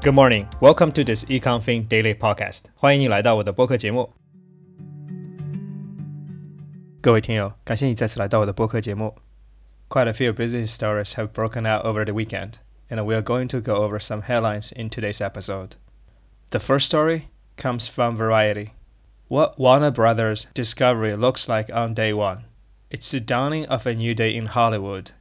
Good morning, welcome to this EconFin Daily Podcast。欢迎你来到我的播客节目。各位听友，感谢你再次来到我的播客节目。Quite a few business stories have broken out over the weekend, and we are going to go over some headlines in today's episode. The first story comes from Variety. What Warner Brothers Discovery looks like on day one. It's the dawning of a new day in Hollywood.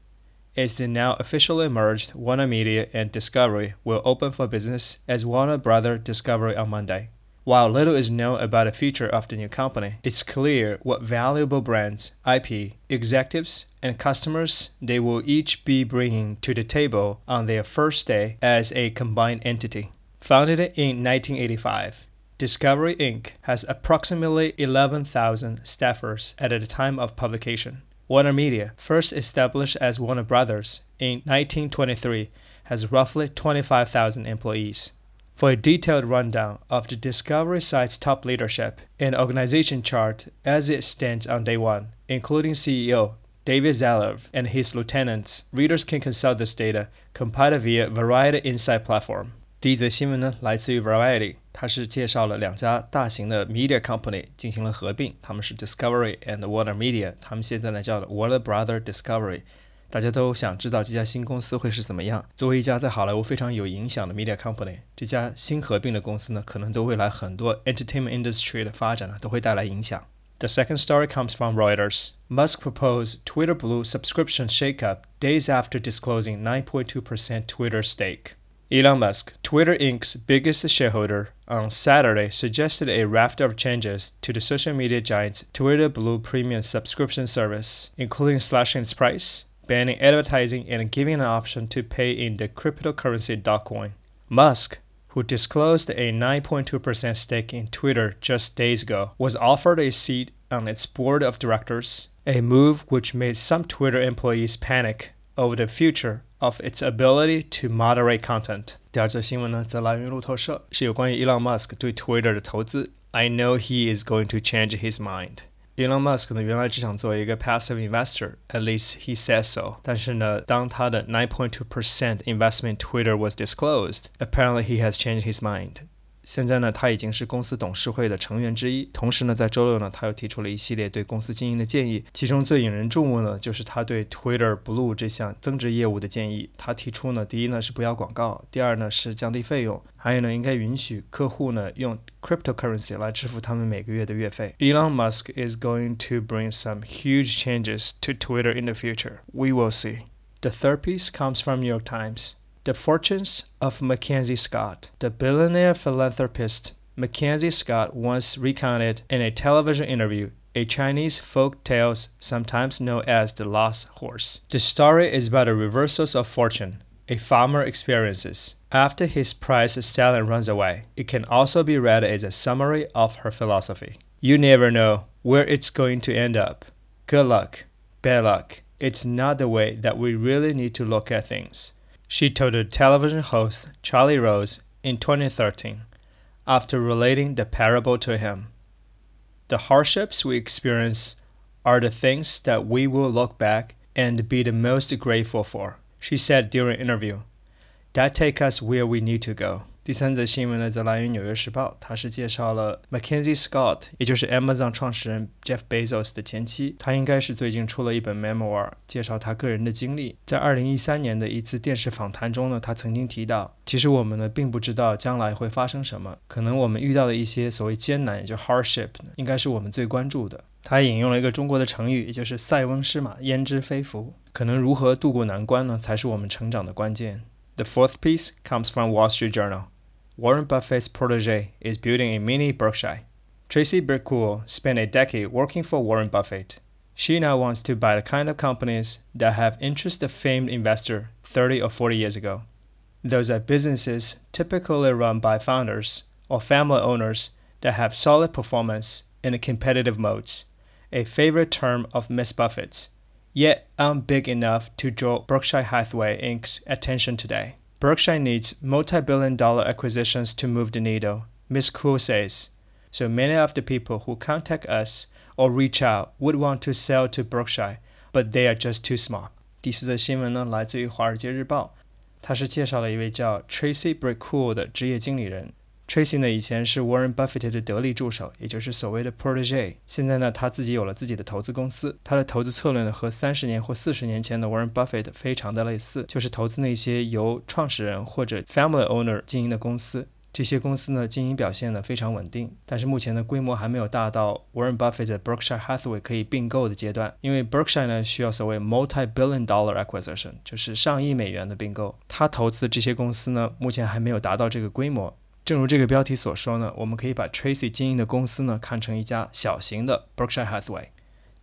as the now officially merged Warner Media and Discovery will open for business as Warner Brother Discovery on Monday. While little is known about the future of the new company, it's clear what valuable brands, IP, executives, and customers they will each be bringing to the table on their first day as a combined entity. Founded in 1985, Discovery Inc. has approximately 11,000 staffers at the time of publication. Warner Media, first established as Warner Brothers in 1923, has roughly 25,000 employees. For a detailed rundown of the Discovery site's top leadership and organization chart as it stands on day one, including CEO David Zaslav and his lieutenants, readers can consult this data compiled via Variety Insight platform. 第一则新闻呢，来自于 Variety，它是介绍了两家大型的 media company 进行了合并，他们是 Discovery and Warner Media，他们现在呢叫 Warner Brother Discovery。大家都想知道这家新公司会是怎么样。作为一家在好莱坞非常有影响的 media company，这家新合并的公司呢，可能对未来很多 entertainment industry 的发展呢，都会带来影响。The second story comes from Reuters. Musk proposed Twitter Blue subscription shakeup days after disclosing 9.2% Twitter stake. Elon Musk, Twitter Inc.'s biggest shareholder, on Saturday suggested a raft of changes to the social media giant's Twitter Blue premium subscription service, including slashing its price, banning advertising, and giving an option to pay in the cryptocurrency Dogecoin. Musk, who disclosed a 9.2% stake in Twitter just days ago, was offered a seat on its board of directors, a move which made some Twitter employees panic over the future of its ability to moderate content。第二则新闻呢，则来源于路透社，是有关于 Elon Musk 对 Twitter 的投资。I know he is going to change his mind。Elon Musk 呢，原来只想做一个 passive investor，at least he says so。但是呢，当他的 nine point two percent investment Twitter was disclosed，apparently he has changed his mind。 现在呢，他已经是公司董事会的成员之一。同时呢，在周六呢，他又提出了一系列对公司经营的建议，其中最引人注目呢，就是他对 Twitter Blue 这项增值业务的建议。他提出呢，第一呢是不要广告，第二呢是降低费用，还有呢应该允许客户呢用 cryptocurrency 来支付他们每个月的月费。Elon Musk is going to bring some huge changes to Twitter in the future. We will see. The third piece comes from New York Times. The Fortunes of Mackenzie Scott. The billionaire philanthropist Mackenzie Scott once recounted in a television interview a Chinese folk tale sometimes known as the lost horse. The story is about the reversals of fortune a farmer experiences after his prized stallion runs away. It can also be read as a summary of her philosophy. You never know where it's going to end up. Good luck, bad luck. It's not the way that we really need to look at things she told television host Charlie Rose in 2013 after relating the parable to him. The hardships we experience are the things that we will look back and be the most grateful for, she said during an interview. That take us where we need to go. 第三则新闻呢，则来源于《纽约时报》，它是介绍了 Mackenzie Scott，也就是 Amazon 创始人 Jeff Bezos 的前妻。他应该是最近出了一本 memoir，介绍他个人的经历。在2013年的一次电视访谈中呢，他曾经提到，其实我们呢并不知道将来会发生什么，可能我们遇到的一些所谓艰难，也就 hardship，应该是我们最关注的。他引用了一个中国的成语，也就是“塞翁失马，焉知非福”。可能如何度过难关呢，才是我们成长的关键。The fourth piece comes from Wall Street Journal. Warren Buffett's protege is building a mini Berkshire. Tracy Britt Cool spent a decade working for Warren Buffett. She now wants to buy the kind of companies that have interest the famed investor 30 or 40 years ago. Those are businesses typically run by founders or family owners that have solid performance in competitive moats, a favorite term of Miss Buffett's, yet aren't big enough to draw Berkshire Hathaway Inc.'s attention today. Berkshire needs multi-billion dollar acquisitions to move the needle, Ms. Cool says. So many of the people who contact us or reach out would want to sell to Berkshire, but they are just too small. 第四则新闻呢，来自于《华尔街日报》，它是介绍了一位叫 Tracy Britt Cool 的职业经理人。Tracy 呢，以前是 Warren Buffett 的得力助手，也就是所谓的 protege。现在呢，他自己有了自己的投资公司。他的投资策略呢，和三十年或四十年前的 Warren Buffett 非常的类似，就是投资那些由创始人或者 family owner 经营的公司。这些公司呢，经营表现呢非常稳定，但是目前的规模还没有大到 Warren Buffett 的 Berkshire Hathaway 可以并购的阶段。因为 Berkshire 呢，需要所谓 multi-billion dollar acquisition，就是上亿美元的并购。他投资的这些公司呢，目前还没有达到这个规模。正如这个标题所说呢，我们可以把 Tracy 经营的公司呢看成一家小型的 Berkshire Hathaway。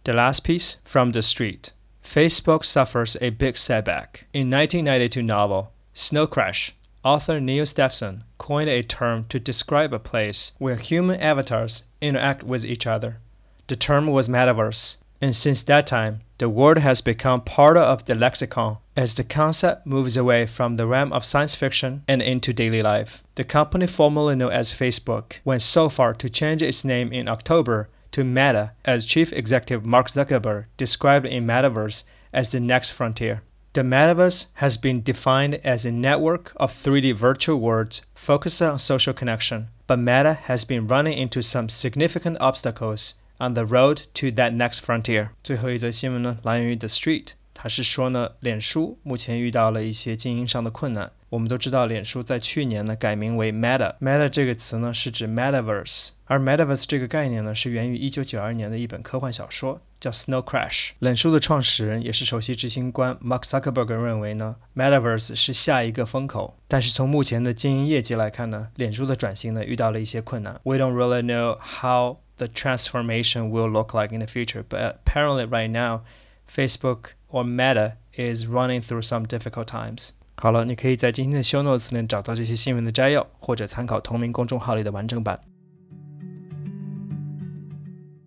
The last piece from the street. Facebook suffers a big setback. In 1992 novel Snow Crash, author Neal Stephenson coined a term to describe a place where human avatars interact with each other. The term was metaverse, and since that time, the word has become part of the lexicon as the concept moves away from the realm of science fiction and into daily life. The company formerly known as Facebook went so far to change its name in October to Meta, as chief executive Mark Zuckerberg described in Metaverse as the next frontier. The metaverse has been defined as a network of 3D virtual worlds focused on social connection, but Meta has been running into some significant obstacles On the road to that next frontier。最后一则新闻呢，来源于 The Street，它是说呢，脸书目前遇到了一些经营上的困难。我们都知道，脸书在去年呢改名为 Meta。Meta 这个词呢是指 Metaverse，而 Metaverse 这个概念呢是源于1992年的一本科幻小说，叫 Snow Crash。脸书的创始人也是首席执行官 Mark Zuckerberg 认为呢，Metaverse 是下一个风口。但是从目前的经营业绩来看呢，脸书的转型呢遇到了一些困难。We don't really know how the transformation will look like in the future. But apparently, right now, Facebook or Meta is running through some difficult times. 好了，你可以在今天的 show notes 里找到这些新闻的摘要，或者参考同名公众号里的完整版。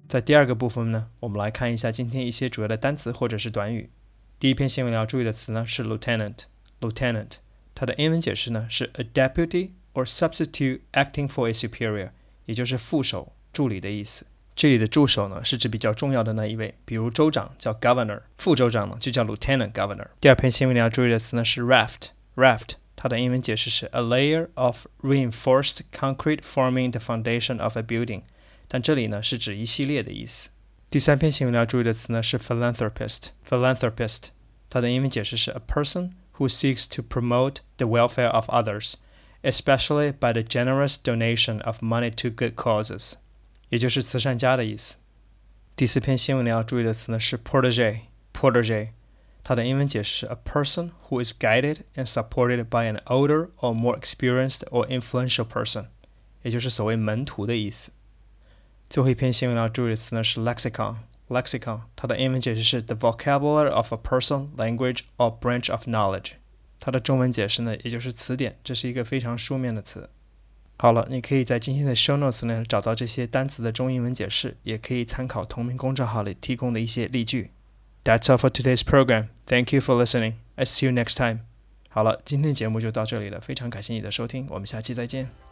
在第二个部分呢，我们来看一下今天一些主要的单词或者是短语。第一篇新闻要注意的词呢是 lieutenant。lieutenant，它的英文解释呢是 a deputy or substitute acting for a superior，也就是副手 助理的意思。这里的助手呢，是指比较重要的那一位，比如州长叫 governor，副州长呢就叫 lieutenant governor。第二篇新闻你要注意的词呢是 raft，raft 它的英文解释是 a layer of reinforced concrete forming the foundation of a building，但这里呢是指一系列的意思。第三篇新闻你要注意的词呢是 philanthropist，philanthropist 它的英文解释是 a person who seeks to promote the welfare of others，especially by the generous donation of money to good causes。 也就是慈善家的意思。第四篇新闻你要注意的词呢是 protege。protege，它的英文解释是 a person who is guided and supported by an older or more experienced or influential person，也就是所谓门徒的意思。最后一篇新闻要注意的词呢是 lexicon。lexicon，它的英文解释是 the vocabulary of a person, language or branch of knowledge。它的中文解释呢也就是词典，这是一个非常书面的词。 好了，你可以在今天的 show notes 呢找到这些单词的中英文解释，也可以参考同名公众号里提供的一些例句。That's all for today's program. Thank you for listening. I see you next time. 好了，今天的节目就到这里了，非常感谢你的收听，我们下期再见。